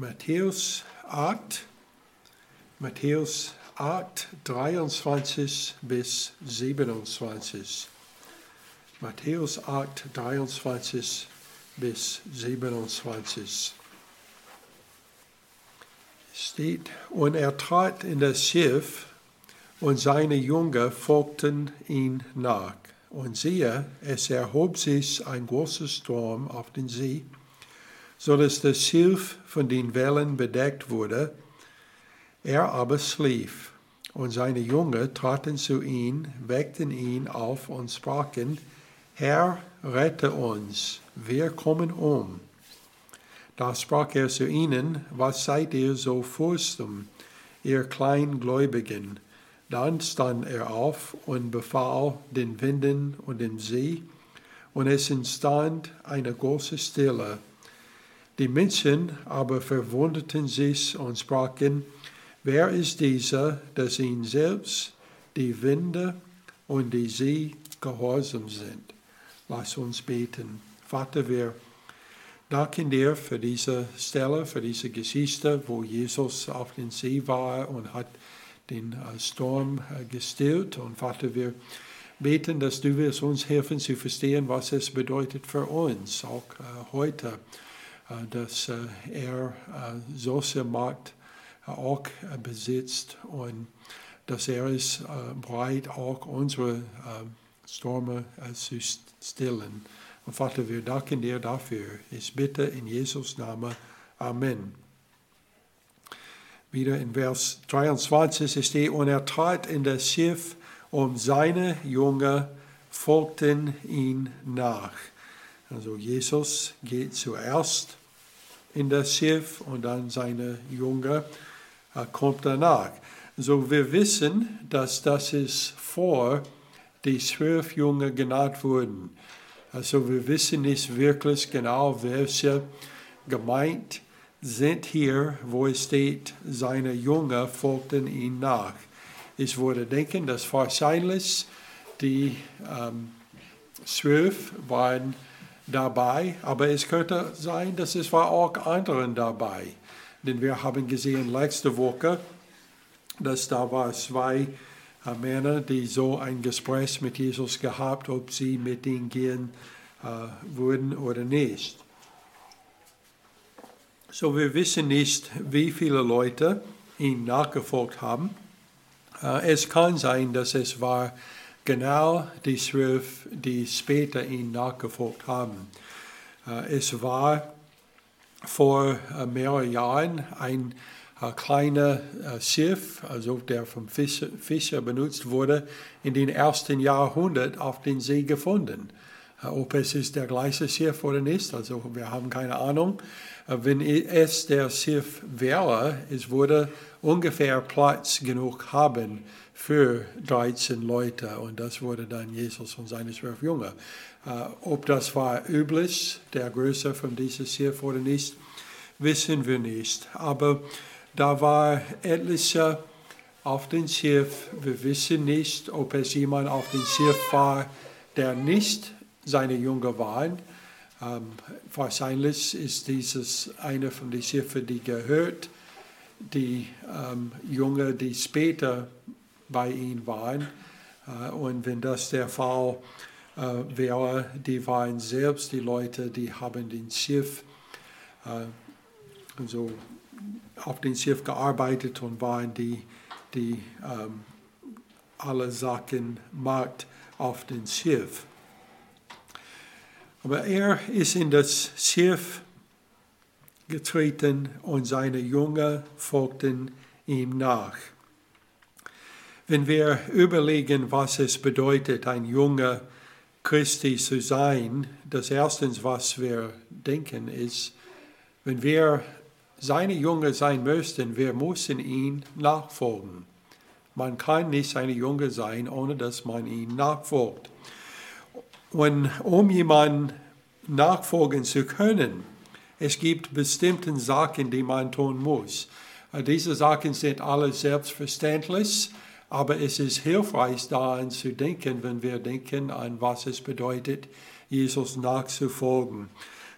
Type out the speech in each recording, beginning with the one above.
Matthäus 8, Matthäus 8, 23 bis 27. Matthäus 8, 23 bis 27. Steht, und er trat in das Schiff, und seine Jünger folgten ihm nach. Und siehe, es erhob sich ein großer Sturm auf den See, so dass das Schiff von den Wellen bedeckt wurde. Er aber schlief. Und seine Jünger traten zu ihm, weckten ihn auf und sprachen, Herr, rette uns, wir kommen um. Da sprach er zu ihnen, was seid ihr so furchtsom, ihr Kleingläubigen? Dann stand er auf und befahl den Winden und dem See, und es entstand eine große Stille. Die Menschen aber verwunderten sich und sprachen, wer ist dieser, dass ihn selbst die Winde und die See gehorsam sind? Lass uns beten. Vater, wir danken dir für diese Stelle, für diese Geschichte, wo Jesus auf dem See war und hat den äh, Sturm äh, gestillt. Und Vater, wir beten, dass du wirst uns helfen zu verstehen, was es bedeutet für uns, auch äh, heute, dass er solche Macht auch besitzt und dass er ist bereit, auch unsere Stürme zu stillen. Und Vater, wir danken dir dafür. Ich bitte in Jesus' Namen. Amen. Wieder in Vers 23 steht, und er trat in das Schiff, und seine Jünger folgten ihn nach. Also Jesus geht zuerst in das Schiff und dann seine Jünger äh, kommt danach. So wir wissen, dass das ist vor die zwölf Jünger genannt wurden. Also wir wissen nicht wirklich genau, welche gemeint sind hier, wo es steht, seine Jünger folgten ihm nach. Ich würde denken, dass wahrscheinlich die ähm, zwölf waren dabei, aber es könnte sein, dass es war auch anderen dabei. Denn wir haben gesehen letzte Woche, dass da war zwei äh, Männer, die so ein Gespräch mit Jesus gehabt, ob sie mit ihm gehen äh, würden oder nicht. So wir wissen nicht, wie viele Leute ihm nachgefolgt haben. Äh, es kann sein, dass es war genau die zwölf, die später ihn nachgefolgt haben. Äh, es war vor äh, mehreren Jahren ein ein kleiner Schiff, also der vom Fischer, benutzt wurde, in den ersten Jahrhundert auf den See gefunden. Ob es ist der gleiche Schiff oder nicht, also wir haben keine Ahnung. Wenn es der Schiff wäre, es würde ungefähr Platz genug haben für 13 Leute und das wurde dann Jesus und seine zwölf Jünger. Ob das war üblich, der Größe von diesem Schiff oder nicht, wissen wir nicht. Aber da war etliche auf dem Schiff. Wir wissen nicht, ob es jemand auf dem Schiff war, der nicht seine Jünger waren. Ähm, wahrscheinlich ist dieses eine von den Schiffen, die gehört, die ähm, Jünger, die später bei ihm waren. Äh, und wenn das der Fall äh, wäre, die waren selbst die Leute, die haben den Schiff äh, also auf dem Schiff gearbeitet und waren die, die ähm, alle Sachen macht auf dem Schiff. Aber er ist in das Schiff getreten und seine Jünger folgten ihm nach. Wenn wir überlegen, was es bedeutet, ein junger Christi zu sein, das Erste, was wir denken, ist, wenn wir seine Jünger sein möchten, wir müssen ihn nachfolgen. Man kann nicht seine Jünger sein, ohne dass man ihn nachfolgt. Und um jemanden nachfolgen zu können, es gibt bestimmte Sachen, die man tun muss. Diese Sachen sind alle selbstverständlich, aber es ist hilfreich daran zu denken, wenn wir denken an, was es bedeutet, Jesus nachzufolgen.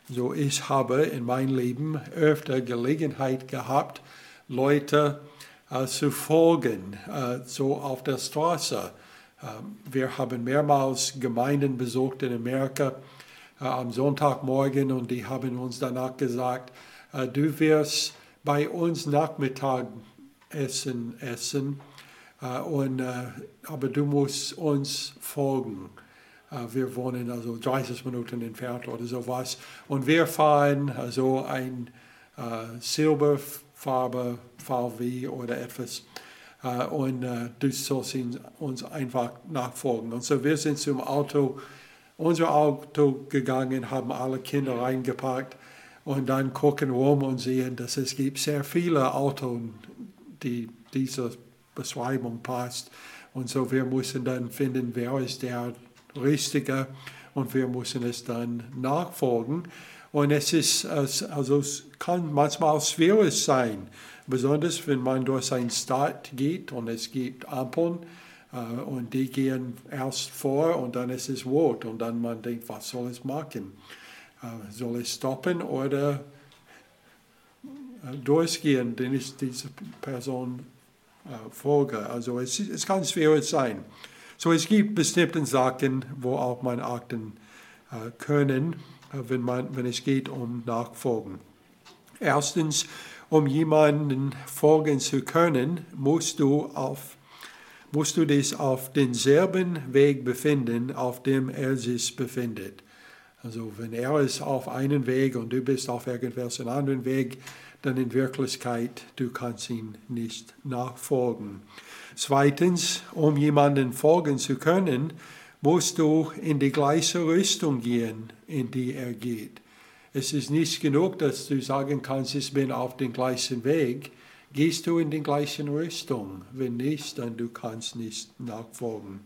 So, ich habe in meinem Leben öfter Gelegenheit gehabt, Leute äh, zu folgen, äh, so auf der Straße. Äh, wir haben mehrmals Gemeinden besucht in Amerika äh, am Sonntagmorgen und die haben uns danach gesagt, äh, du wirst bei uns Nachmittag essen, essen äh, und, aber du musst uns folgen. Wir wohnen also 30 Minuten entfernt oder sowas. Und wir fahren also ein Silberfarbe VW oder etwas. Und du sollst uns einfach nachfolgen. Und so wir sind zum Auto unser Auto gegangen, haben alle Kinder reingepackt und dann gucken rum und sehen, dass es gibt sehr viele Autos, die dieser Beschreibung passt. Und so wir müssen dann finden, wer ist der Richtige und wir müssen es dann nachfolgen. Und es ist, also es kann manchmal schwierig sein, besonders wenn man durch eine Stadt geht und es gibt Ampeln und die gehen erst vor und dann ist es rot und dann man denkt, was soll es machen? Äh, soll es stoppen oder äh, durchgehen, denn ich diese Person folge? Also es, es kann schwierig sein. So es gibt bestimmte Sachen, wo auch man achten können, wenn, man, wenn es geht um Nachfolgen. Erstens, um jemanden folgen zu können, musst du auf musst du dich auf denselben Weg befinden, auf dem er sich befindet. Also wenn er ist auf einen Weg und du bist auf irgendwelchen anderen Weg, dann in Wirklichkeit, du kannst ihn nicht nachfolgen. Zweitens, um jemanden folgen zu können, musst du in die gleiche Richtung gehen, in die er geht. Es ist nicht genug, dass du sagen kannst, ich bin auf dem gleichen Weg. Gehst du in die gleiche Richtung? Wenn nicht, dann du kannst nicht nachfolgen.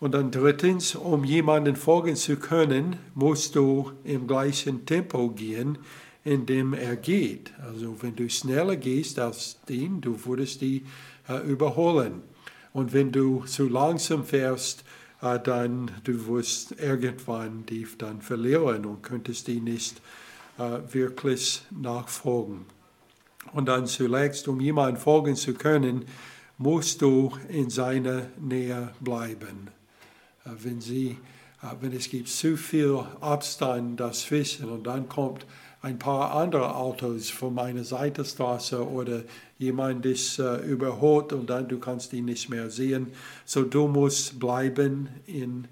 Und dann drittens, um jemanden folgen zu können, musst du im gleichen Tempo gehen, in dem er geht. Also wenn du schneller gehst als den, du würdest die äh, überholen. Und wenn du zu langsam fährst, äh, dann du wirst irgendwann die dann verlieren und könntest die nicht äh, wirklich nachfolgen. Und dann zuletzt, um jemandem folgen zu können, musst du in seiner Nähe bleiben. Äh, wenn, sie, äh, wenn es gibt zu viel Abstand dazwischen und dann kommt ein paar andere Autos von meiner Seitenstraße oder jemand ist uh, überholt und dann du kannst ihn nicht mehr sehen. So du musst bleiben in,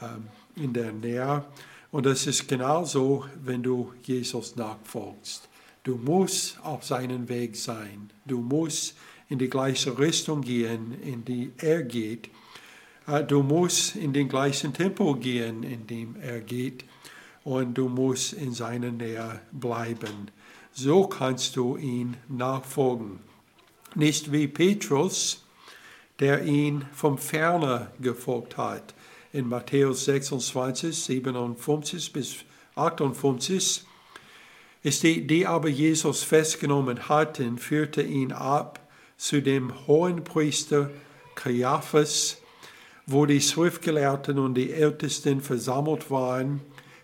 um, in der Nähe. Und das ist genauso, wenn du Jesus nachfolgst. Du musst auf seinem Weg sein. Du musst in die gleiche Richtung gehen, in die er geht. Äh, du musst in den gleichen Tempo gehen, in dem er geht. Und du musst in seiner Nähe bleiben. So kannst du ihn nachfolgen. Nicht wie Petrus, der ihn vom Ferne gefolgt hat. In Matthäus 26, 57 bis 58 ist die, die aber Jesus festgenommen hatten, führte ihn ab zu dem hohen Priester Caiaphas, wo die Schriftgelehrten und die Ältesten versammelt waren.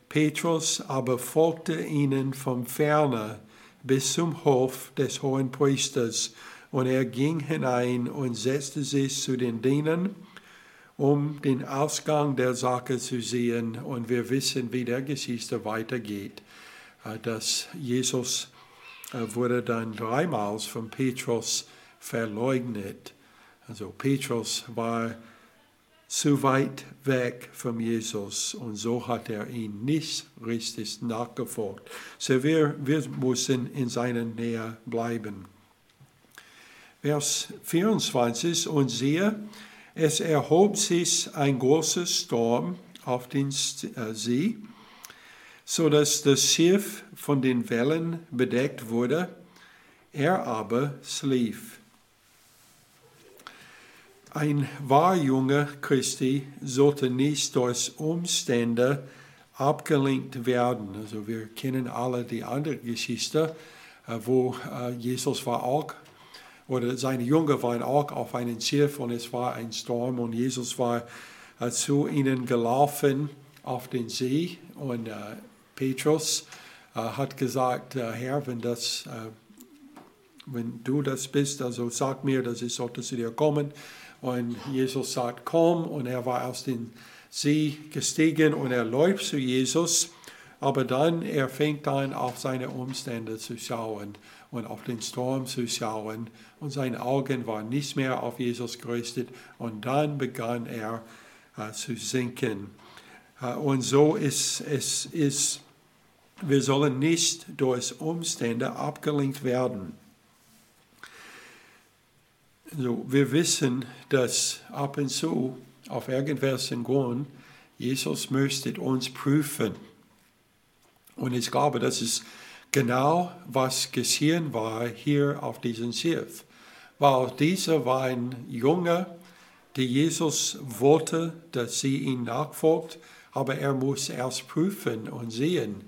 Petrus aber folgte ihnen vom Ferne bis zum Hof des hohen Priesters, und er ging hinein und setzte sich zu den Dienern, um den Ausgang der Sache zu sehen. Und wir wissen, wie der Geschichte weitergeht. Äh, dass Jesus äh, wurde dann dreimal von Petrus verleugnet. Also Petrus war zu weit weg von Jesus und so hat er ihn nicht richtig nachgefolgt. So wir, wir müssen in seiner Nähe bleiben. Vers 24, und siehe, es erhob sich ein großer Sturm auf den äh, See, so dass das Schiff von den Wellen bedeckt wurde. Er aber schlief. Ein wahrjunger Christi sollte nicht durch Umstände abgelenkt werden. Also wir kennen alle die andere Geschichte, äh, wo äh, Jesus war auch, oder seine Jünger waren auch auf einem Schiff und es war ein Sturm und Jesus war äh, zu ihnen gelaufen auf den See und Petrus äh, hat gesagt, äh, Herr, wenn, das, äh, wenn du das bist, also sag mir, dass ich sollte zu dir kommen. Und Jesus sagt, komm, und er war aus dem See gestiegen und er läuft zu Jesus. Aber dann, er fängt an, auf seine Umstände zu schauen und auf den Sturm zu schauen. Und seine Augen waren nicht mehr auf Jesus gerichtet. Und dann begann er äh, zu sinken. Äh, und so ist es, ist, wir sollen nicht durch Umstände abgelenkt werden. So, wir wissen, dass ab und zu auf irgendwelchen Grund Jesus möchte uns prüfen. Und ich glaube, das ist genau, was geschehen war hier auf diesem Schiff. Weil dieser war ein Junge, der Jesus wollte, dass sie ihn nachfolgt, aber er muss erst prüfen und sehen,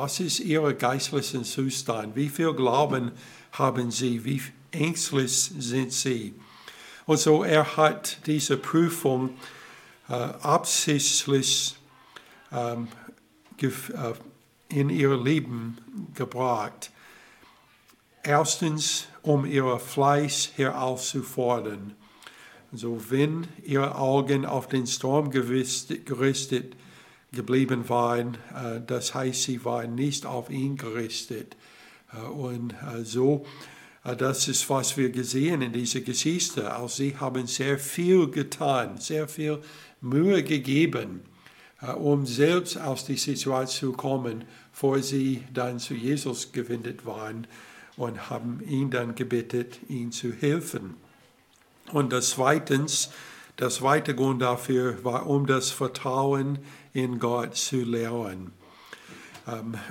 was ist ihr geistlicher Zustand, wie viel Glauben haben sie, wie ängstlich sind sie. Und so er hat diese Prüfung äh, absichtlich ähm, äh, in ihr Leben gebracht. Erstens, um ihr Fleisch herauszufordern. So, wenn ihre Augen auf den Sturm gerichtet geblieben waren, äh, das heißt, sie waren nicht auf ihn gerichtet. Äh, und äh, so, das ist, was wir gesehen in dieser Geschichte. Also sie haben sehr viel getan, sehr viel Mühe gegeben, um selbst aus der Situation zu kommen, bevor sie dann zu Jesus gewendet waren und haben ihn dann gebeten, ihm zu helfen. Und das zweitens, das zweite Grund dafür war, um das Vertrauen in Gott zu. Ähm,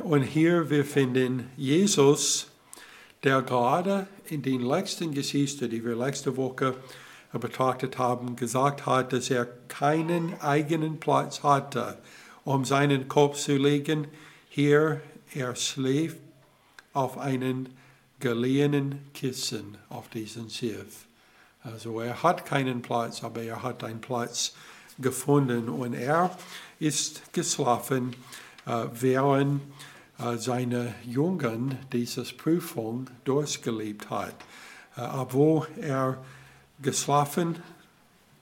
und hier wir finden Jesus, der gerade in den letzten Geschichten, die wir letzte Woche betrachtet haben, gesagt hat, dass er keinen eigenen Platz hatte, um seinen Kopf zu legen. Hier, er schläft auf einen geliehenen Kissen auf diesem Schiff. Also er hat keinen Platz, aber er hat einen Platz gefunden und er ist geschlafen, äh, während äh, seine Jungen diese Prüfung durchgelebt hat. Äh, obwohl er geschlafen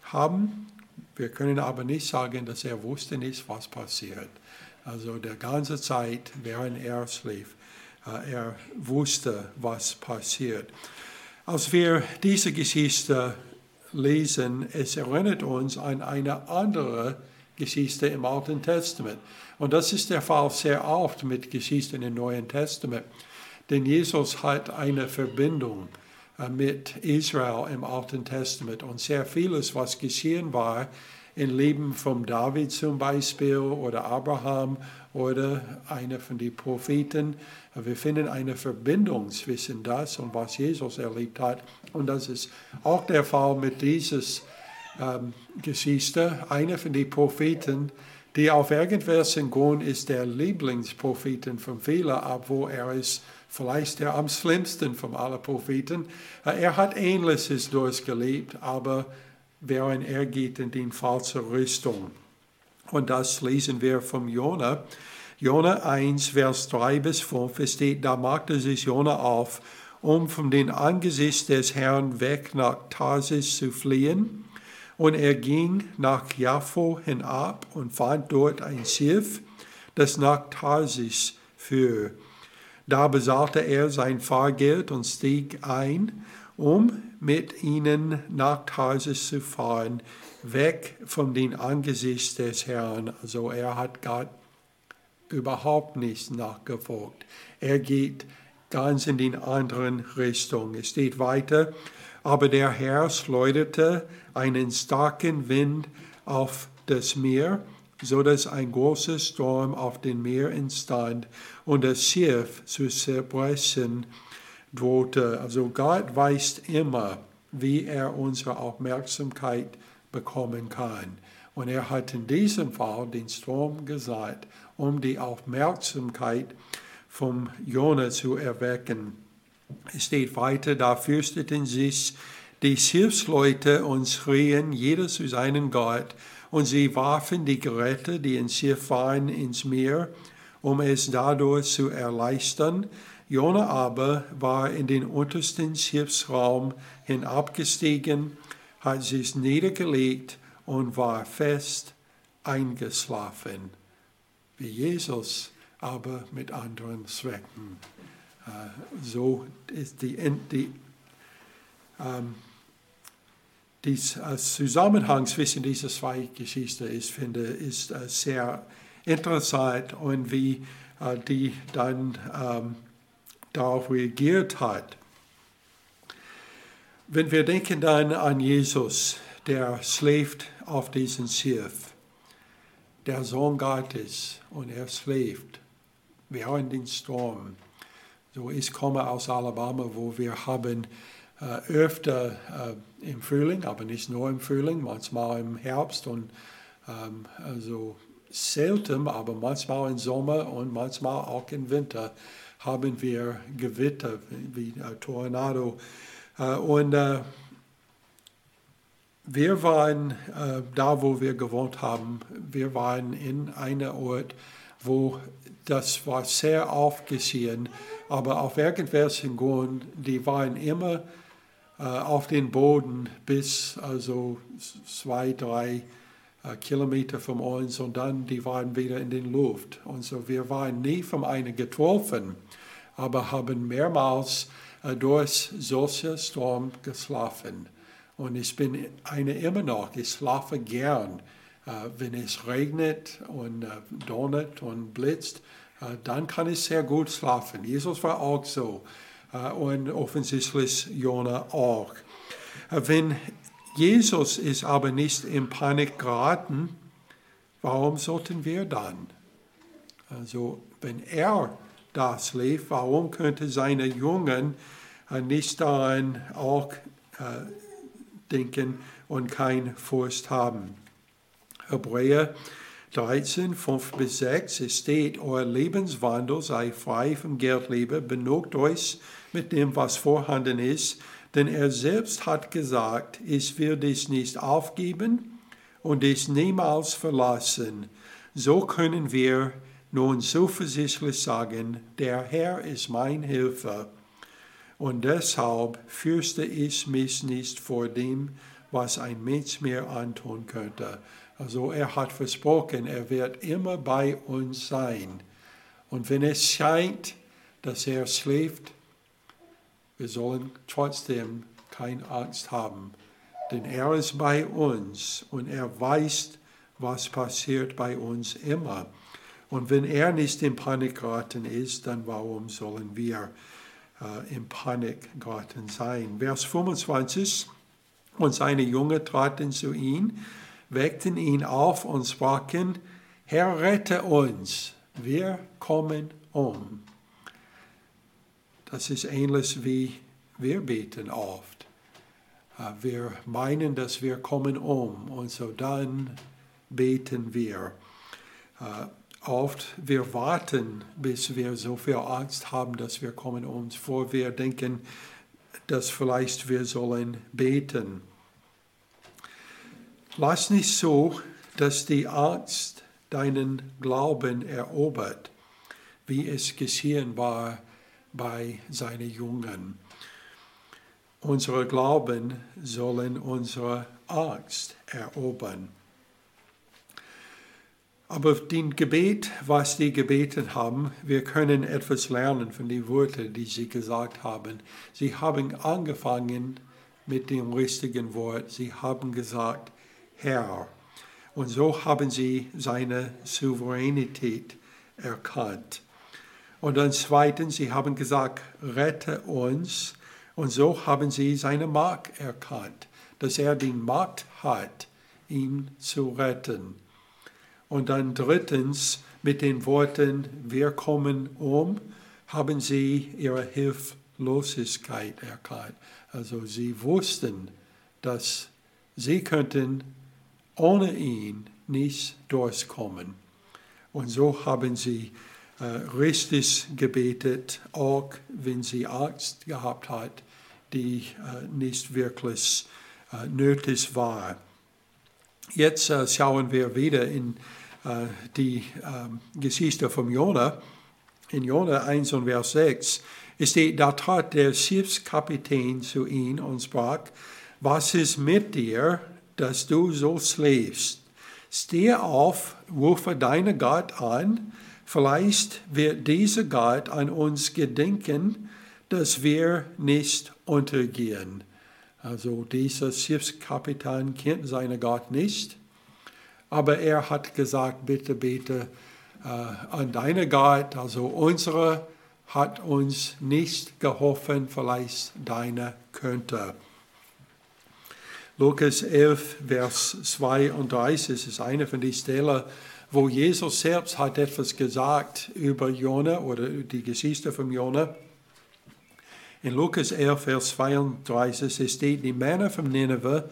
haben, wir können aber nicht sagen, dass er wusste nicht, was passiert. Also der ganze Zeit, während er schlief, er wusste, was passiert. Als wir diese Geschichte lesen, es erinnert uns an eine andere Geschichte im Alten Testament. Und das ist der Fall sehr oft mit Geschichten im Neuen Testament. Denn Jesus hat eine Verbindung äh, mit Israel im Alten Testament. Und sehr vieles, was geschehen war, im Leben von David zum Beispiel oder Abraham oder einer von den Propheten. Wir finden eine Verbindung zwischen das und was Jesus erlebt hat. Und das ist auch der Fall mit dieser ähm, Geschichte. Einer von den Propheten, die auf irgendwelchen Grund ist der Lieblingspropheten von vielen, obwohl er ist vielleicht der am schlimmsten von allen Propheten. Äh, er hat Ähnliches durchgelebt, aber während er geht in die falsche Richtung. Und das lesen wir vom Jona. Jona 1, Vers 3 bis 5, es steht, da machte sich Jona auf, um von dem Angesicht des Herrn weg nach Tarsis zu fliehen. Und er ging nach Jaffo hinab und fand dort ein Schiff, das nach Tarsis führte. Da besaßte er sein Fahrgeld und stieg ein, um mit ihnen nach Tarsis zu fahren, weg von dem Angesicht des Herrn. Also er hat Gott überhaupt nicht nachgefolgt. Er geht ganz in die anderen Richtung. Es steht weiter, aber der Herr schleuderte einen starken Wind auf das Meer, so dass ein großer Sturm auf dem Meer entstand und das Schiff zu zerbrechen drohte. Also Gott weiß immer, wie er unsere Aufmerksamkeit bekommen kann. Und er hat in diesem Fall den Strom gesagt, um die Aufmerksamkeit vom Jona zu erwecken. Es steht weiter, da fürchteten sich die Schiffsleute und schrien jeder zu seinem Gott, und sie warfen die Geräte, die ins Schiff waren, ins Meer, um es dadurch zu erleichtern. Jona aber war in den untersten Schiffsraum hinabgestiegen, hat sich niedergelegt und war fest eingeschlafen, wie Jesus, aber mit anderen Zwecken. Äh, so ist die, die ähm, dies, äh, Zusammenhang zwischen diesen zwei Geschichten ist, finde ist äh, sehr interessant und wie die dann ähm, darauf reagiert hat. Wenn wir denken dann an Jesus, der schläft auf diesem Schiff, der Sohn Gottes, und er schläft während dem Sturm. So, ich komme aus Alabama, wo wir haben äh, öfter äh, im Frühling, aber nicht nur im Frühling, manchmal im Herbst und ähm, also selten, aber manchmal im Sommer und manchmal auch im Winter haben wir Gewitter wie äh, Tornado. Äh, und äh, wir waren da, wo wir gewohnt haben, wir waren in einem Ort, wo das war sehr oft geschehen, aber auf irgendwelchen Grund, die waren immer auf den Boden bis also zwei, drei Kilometer von uns und dann die waren wieder in den Luft. Und so wir waren nie von einer getroffen, aber haben mehrmals äh, durch solche Sturm geschlafen. Und ich bin eine immer noch, ich schlafe gern, wenn es regnet und donnert und blitzt, dann kann ich sehr gut schlafen. Jesus war auch so und offensichtlich Jona auch. Wenn Jesus ist aber nicht in Panik geraten, warum sollten wir dann? Also wenn er das lebt, warum könnte seine Jungen nicht daran auch äh, denken und kein Furcht haben? Hebräer 13, 5 bis 6, es steht, euer Lebenswandel sei frei vom Geldliebe, benugt euch mit dem, was vorhanden ist, denn er selbst hat gesagt, ich will dich nicht aufgeben und dich niemals verlassen. So können wir nun zuversichtlich sagen, der Herr ist mein Hilfer. Und deshalb fürchte ich mich nicht vor dem, was ein Mensch mir antun könnte. Also er hat versprochen, er wird immer bei uns sein. Und wenn es scheint, dass er schläft, wir sollen trotzdem keine Angst haben, denn er ist bei uns und er weiß, was passiert bei uns immer. Und wenn er nicht in Panik geraten ist, dann warum sollen wir äh, in Panik geraten sein? Vers 25, und seine Jünger traten zu ihm weckten ihn auf und sprachen, Herr, rette uns, wir kommen um. Das ist ähnlich wie wir beten oft. Äh, wir meinen, dass wir kommen um und so dann beten wir. Äh, oft wir warten, bis wir so viel Angst haben, dass wir kommen um, bevor wir denken, dass vielleicht wir sollen beten. Lass nicht so, dass die Angst deinen Glauben erobert, wie es geschehen war bei seinen Jungen. Unsere Glauben sollen unsere Angst erobern. Aber den Gebet, was die gebeten haben, wir können etwas lernen von den Worten, die sie gesagt haben. Sie haben angefangen mit dem richtigen Wort. Sie haben gesagt, Herr. Und so haben sie seine Souveränität erkannt. Und dann zweitens, sie haben gesagt, rette uns. Und so haben sie seine Macht erkannt, dass er die Macht hat, ihn zu retten. Und dann drittens, mit den Worten, wir kommen um, haben sie ihre Hilflosigkeit erkannt. Also sie wussten, dass sie könnten ohne ihn nicht durchkommen. Und so haben sie richtig gebetet, auch wenn sie Angst gehabt hat, die äh, nicht wirklich äh, nötig war. Jetzt äh, schauen wir wieder in äh, die äh, Geschichte von Jona. In Jona 1 und Vers 6 steht, da trat der Schiffskapitän zu ihm und sprach, was ist mit dir, dass du so schläfst? Steh auf, rufe deinen Gott an, vielleicht wird dieser Gott an uns gedenken, dass wir nicht untergehen. Also dieser Schiffskapitän kennt seinen Gott nicht, aber er hat gesagt, bitte bete äh, an deinen Gott, also unsere hat uns nicht geholfen, vielleicht deine könnte. Lukas 11, Vers 32 ist eine von den Stellen, wo Jesus selbst hat etwas gesagt über Jona oder die Geschichte von Jona. In Lukas 11, Vers 32 steht, die Männer von Nineveh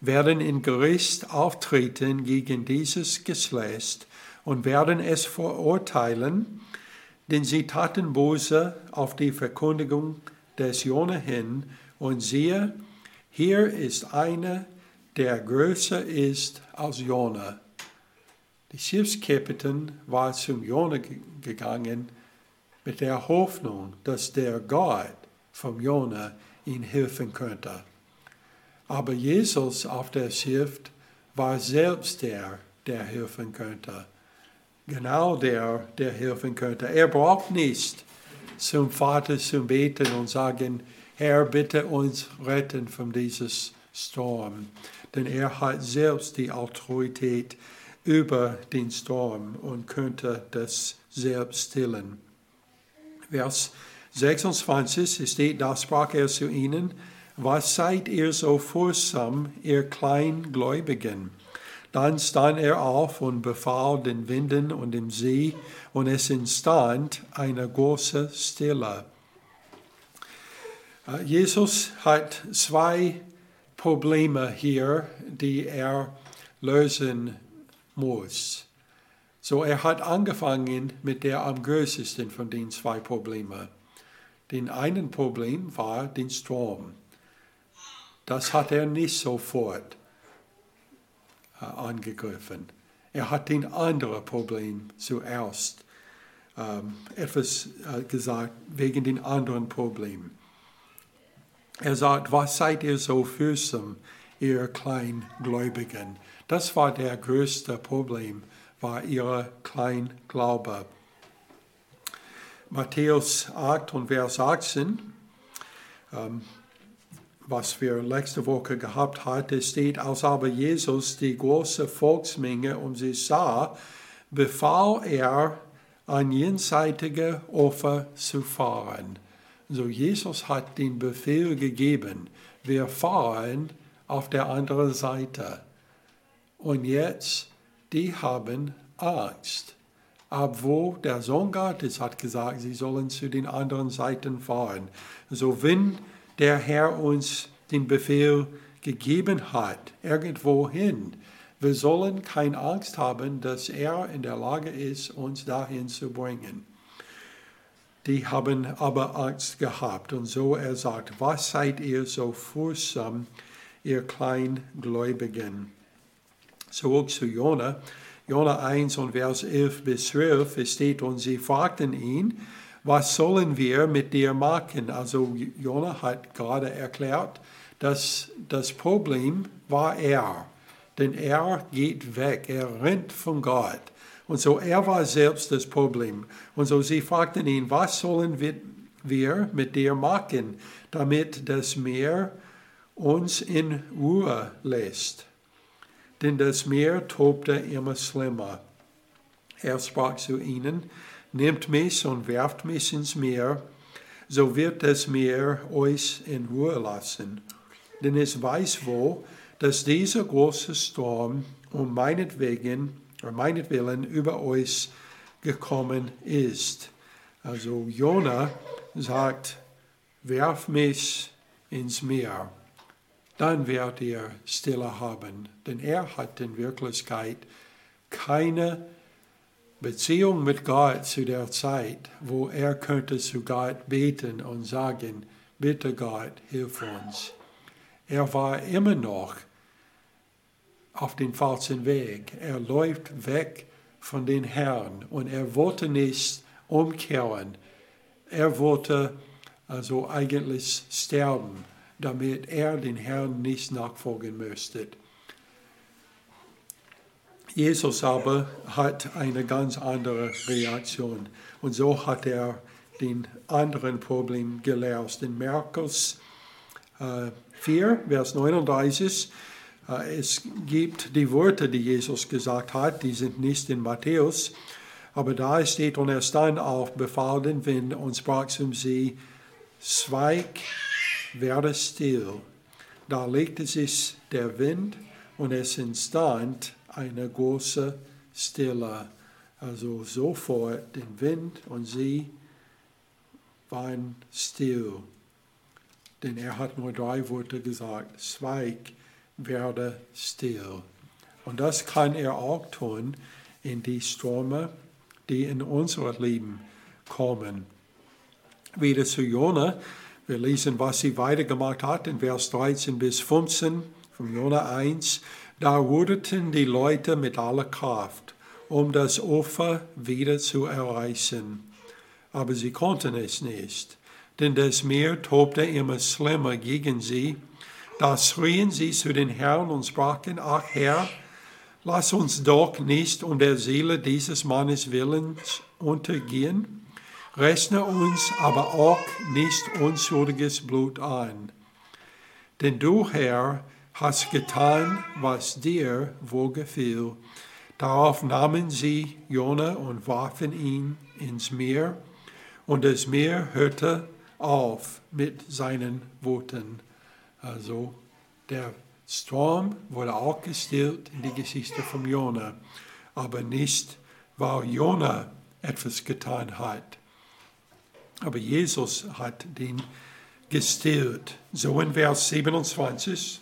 werden in Gericht auftreten gegen dieses Geschlecht und werden es verurteilen, denn sie taten böse auf die Verkündigung des Jona hin. Und siehe, hier ist einer, der größer ist als Jona. Der Schiffskapitän war zum Jona gegangen mit der Hoffnung, dass der Gott vom Jona ihm helfen könnte. Aber Jesus auf der Schiff war selbst der, der helfen könnte. Genau der, der helfen könnte. Er braucht nicht zum Vater zu beten und sagen, Herr, bitte uns retten von dieses Sturm. Denn er hat selbst die Autorität über den Sturm und könnte das selbst stillen. Vers 26 steht, da sprach er zu ihnen, was seid ihr so furchtsam, ihr Kleingläubigen? Dann stand er auf und befahl den Winden und dem See, und es entstand eine große Stille. Äh, Jesus hat zwei Probleme hier, die er lösen muss. So, er hat angefangen mit der am größten von den zwei Problemen. Den einen Problem war den Strom. Das hat er nicht sofort äh, angegriffen. Er hat den anderen Problem zuerst ähm, etwas äh, gesagt wegen den anderen Problem. Er sagt, was seid ihr so fürsam, ihr Kleingläubigen? Das war der größte Problem, war ihr Kleinglaube. Matthäus 8 und Vers 18, ähm, was wir letzte Woche gehabt hatten, steht, als aber Jesus die große Volksmenge um sich sah, befahl er, ein jenseitige Opfer zu fahren. So Jesus hat den Befehl gegeben, wir fahren auf der anderen Seite. Und jetzt, die haben Angst obwohl der Sohn Gottes hat gesagt, sie sollen zu den anderen Seiten fahren. So wenn der Herr uns den Befehl gegeben hat, irgendwo hin, wir sollen keine Angst haben, dass er in der Lage ist, uns dahin zu bringen. Die haben aber Angst gehabt und so er sagt, was seid ihr so furchtsam, ihr Kleingläubigen? Zurück zu Jona. Jona 1 und Vers 11 bis 12 steht, und sie fragten ihn, was sollen wir mit dir machen? Also Jona hat gerade erklärt, dass das Problem war er. Denn er geht weg, er rennt von Gott. Und so er war selbst das Problem. Und so sie fragten ihn, was sollen wir mit dir machen, damit das Meer uns in Ruhe lässt? Denn das Meer tobte immer schlimmer. Er sprach zu ihnen, nehmt mich und werft mich ins Meer, so wird das Meer euch in Ruhe lassen. Denn es weiß wohl, dass dieser große Sturm um meinetwegen, oder meinetwillen über euch gekommen ist. Also Jona sagt, werf mich ins Meer dann werdet ihr Stille haben. Denn er hat in Wirklichkeit keine Beziehung mit Gott zu der Zeit, wo er könnte zu Gott beten und sagen, bitte Gott, hilf uns. Er war immer noch auf dem falschen Weg. Er läuft weg von den Herrn und er wollte nicht umkehren. Er wollte also eigentlich sterben, damit er den Herrn nicht nachfolgen müsste. Jesus aber hat eine ganz andere Reaktion und so hat er den anderen Problem gelöst. In Markus äh, 4, Vers 39, äh, es gibt die Worte, die Jesus gesagt hat, die sind nicht in Matthäus, aber da steht, und er stand auf, befahl den Wind und sprach zu sie, Zweig, werde still. Da legte sich der Wind und es entstand eine große Stille. Also sofort den Wind und sie waren still. Denn er hat nur drei Worte gesagt, Zweig, werde still. Und das kann er auch tun in die Stürme, die in unser Leben kommen. Wieder zu Jona. Wir lesen, was sie weitergemacht hat in Vers 13 bis 15 von Jona 1. Da ruderten die Leute mit aller Kraft, um das Opfer wieder zu erreichen. Aber sie konnten es nicht, denn das Meer tobte immer schlimmer gegen sie. Da schrien sie zu den Herrn und sprachen, ach Herr, lass uns doch nicht um der Seele dieses Mannes willens untergehen. Rechne uns aber auch nicht unschuldiges Blut an. Denn du, Herr, hast getan, was dir wohlgefiel. Darauf nahmen sie Jona und warfen ihn ins Meer, und das Meer hörte auf mit seinen Worten. Also der Sturm wurde auch gestillt in die Geschichte von Jona, aber nicht, weil Jona etwas getan hat. Aber Jesus hat den gestillt. So in Vers 27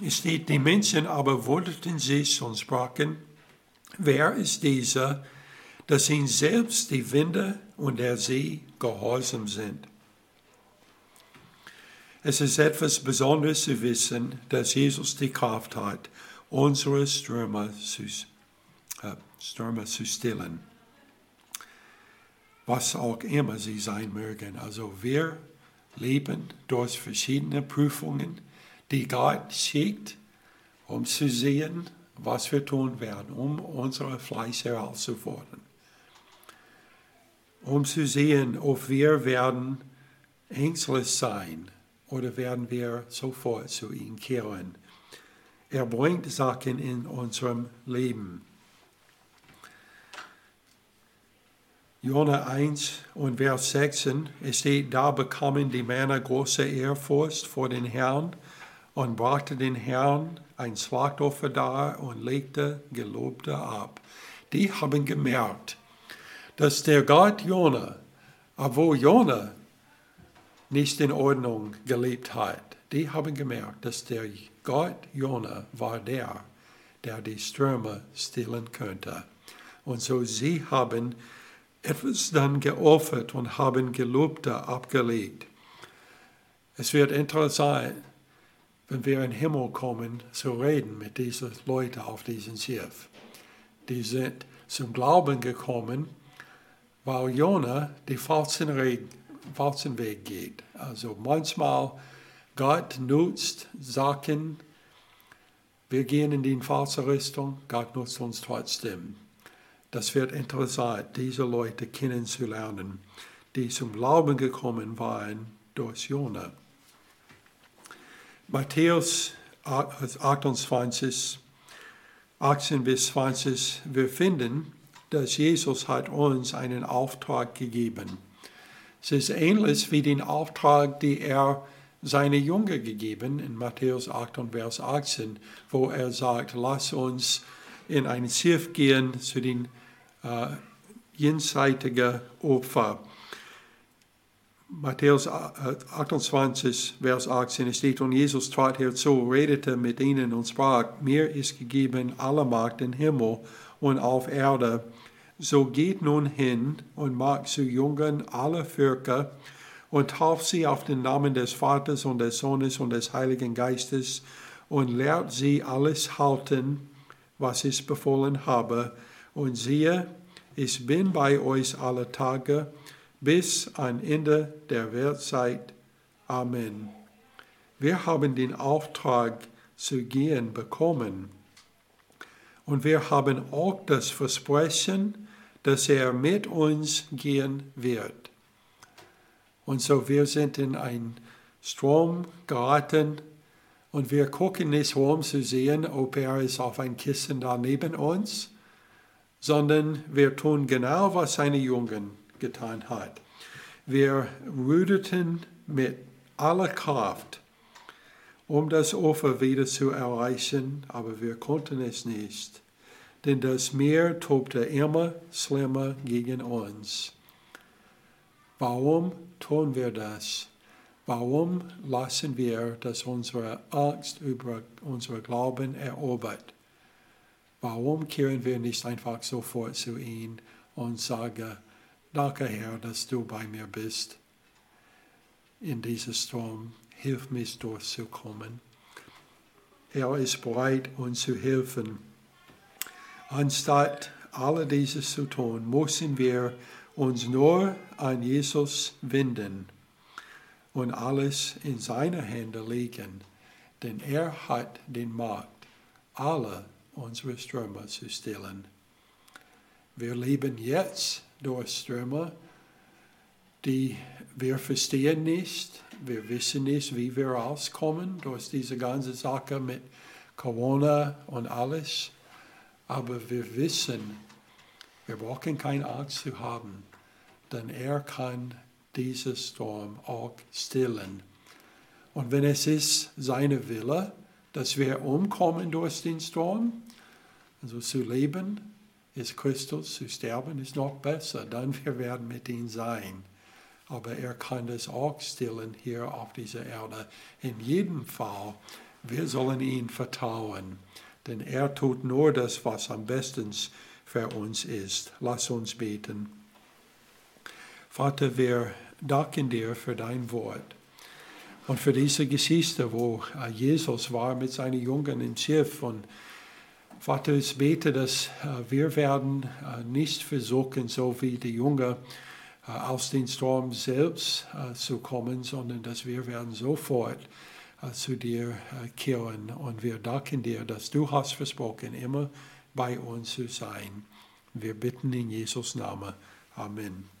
Es steht, die Menschen aber wunderten sich und sprachen, wer ist dieser, dass ihn selbst die Winde und der See gehorsam sind? Es ist etwas Besonderes zu wissen, dass Jesus die Kraft hat, unsere Stürme zu, äh, Stürme zu stillen. Was auch immer sie sein mögen. Also wir leben durch verschiedene Prüfungen die Gott schickt, um zu sehen, was wir tun werden, um unsere Fleisch herauszufordern. Um zu sehen, ob wir werden ängstlich sein oder werden wir sofort zu ihm kehren. Er bringt Sachen in unserem Leben. Jona 1 und Vers 16, es steht, da bekamen die Männer große Ehrfurcht vor den Herrn und brachte den Herrn ein Schlachtopfer dar und legte Gelobte ab. Die haben gemerkt, dass der Gott Jona, obwohl Jona nicht in Ordnung gelebt hat, die haben gemerkt, dass der Gott Jona war der, der die Stürme stillen könnte. Und so sie haben etwas dann geopfert und haben Gelobte abgelegt. Es wird interessant, wenn wir in den Himmel kommen, zu reden mit diesen Leuten auf diesem Schiff. Die sind zum Glauben gekommen, weil Jona die falschen, falschen Weg geht. Also manchmal Gott nutzt Sachen, wir gehen in die falsche Richtung, Gott nutzt uns trotzdem. Das wird interessant, diese Leute kennenzulernen, die zum Glauben gekommen waren durch Jona. Matthäus 28, 18 bis 20, wir finden, dass Jesus hat uns einen Auftrag gegeben. Es ist ähnlich wie den Auftrag, den er seine Jünger gegeben in Matthäus 8 und Vers 18, wo er sagt, lass uns in ein Schiff gehen zu den äh, jenseitigen Opfer. Matthäus 28, Vers 18 steht, und Jesus trat herzu, redete mit ihnen und sprach, mir ist gegeben alle Macht im Himmel und auf Erde. So geht nun hin und macht zu Jungen alle Völker und tauft sie auf den Namen des Vaters und des Sohnes und des Heiligen Geistes und lehrt sie alles halten, was ich befohlen habe. Und siehe, ich bin bei euch alle Tage bis ein Ende der Weltzeit. Amen. Wir haben den Auftrag zu gehen bekommen. Und wir haben auch das Versprechen, dass er mit uns gehen wird. Und so wir sind in einen Strom geraten und wir gucken nicht um zu sehen, ob er ist auf ein Kissen da neben uns, sondern wir tun genau, was seine Jungen getan hat. Wir ruderten mit aller Kraft, um das Ufer wieder zu erreichen, aber wir konnten es nicht, denn das Meer tobte immer schlimmer gegen uns. Warum tun wir das? Warum lassen wir, dass unsere Angst über unser Glauben erobert? Warum kehren wir nicht einfach sofort zu ihm und sagen, danke Herr, dass du bei mir bist in diesem Sturm, hilf mich durchzukommen. Er ist bereit, uns zu helfen. Anstatt all dieses zu tun, müssen wir uns nur an Jesus wenden und alles in seine Hände legen, denn er hat den Macht, alle unsere Ströme zu stillen. Wir leben jetzt durch Ströme, die wir verstehen nicht, wir wissen nicht, wie wir rauskommen durch diese ganze Sache mit Corona und alles, aber wir wissen, wir brauchen keine Angst zu haben, denn er kann diesen Sturm auch stillen. Und wenn es ist seine Wille, dass wir umkommen durch den Sturm, also zu leben, ist Christus, zu sterben ist noch besser, dann wir werden mit ihm sein. Aber er kann das auch stillen hier auf dieser Erde. In jedem Fall, wir sollen ihm vertrauen, denn er tut nur das, was am besten für uns ist. Lass uns beten. Vater, wir danken dir für dein Wort und für diese Geschichte, wo äh, Jesus war mit seinen Jungen im Schiff. Und Vater, ich bete, dass äh, wir werden äh, nicht versuchen, so wie die Jungen aus dem Sturm selbst zu kommen, sondern dass wir werden sofort zu dir kehren. Und wir danken dir, dass du hast versprochen, immer bei uns zu sein. Wir bitten in Jesus Namen. Amen.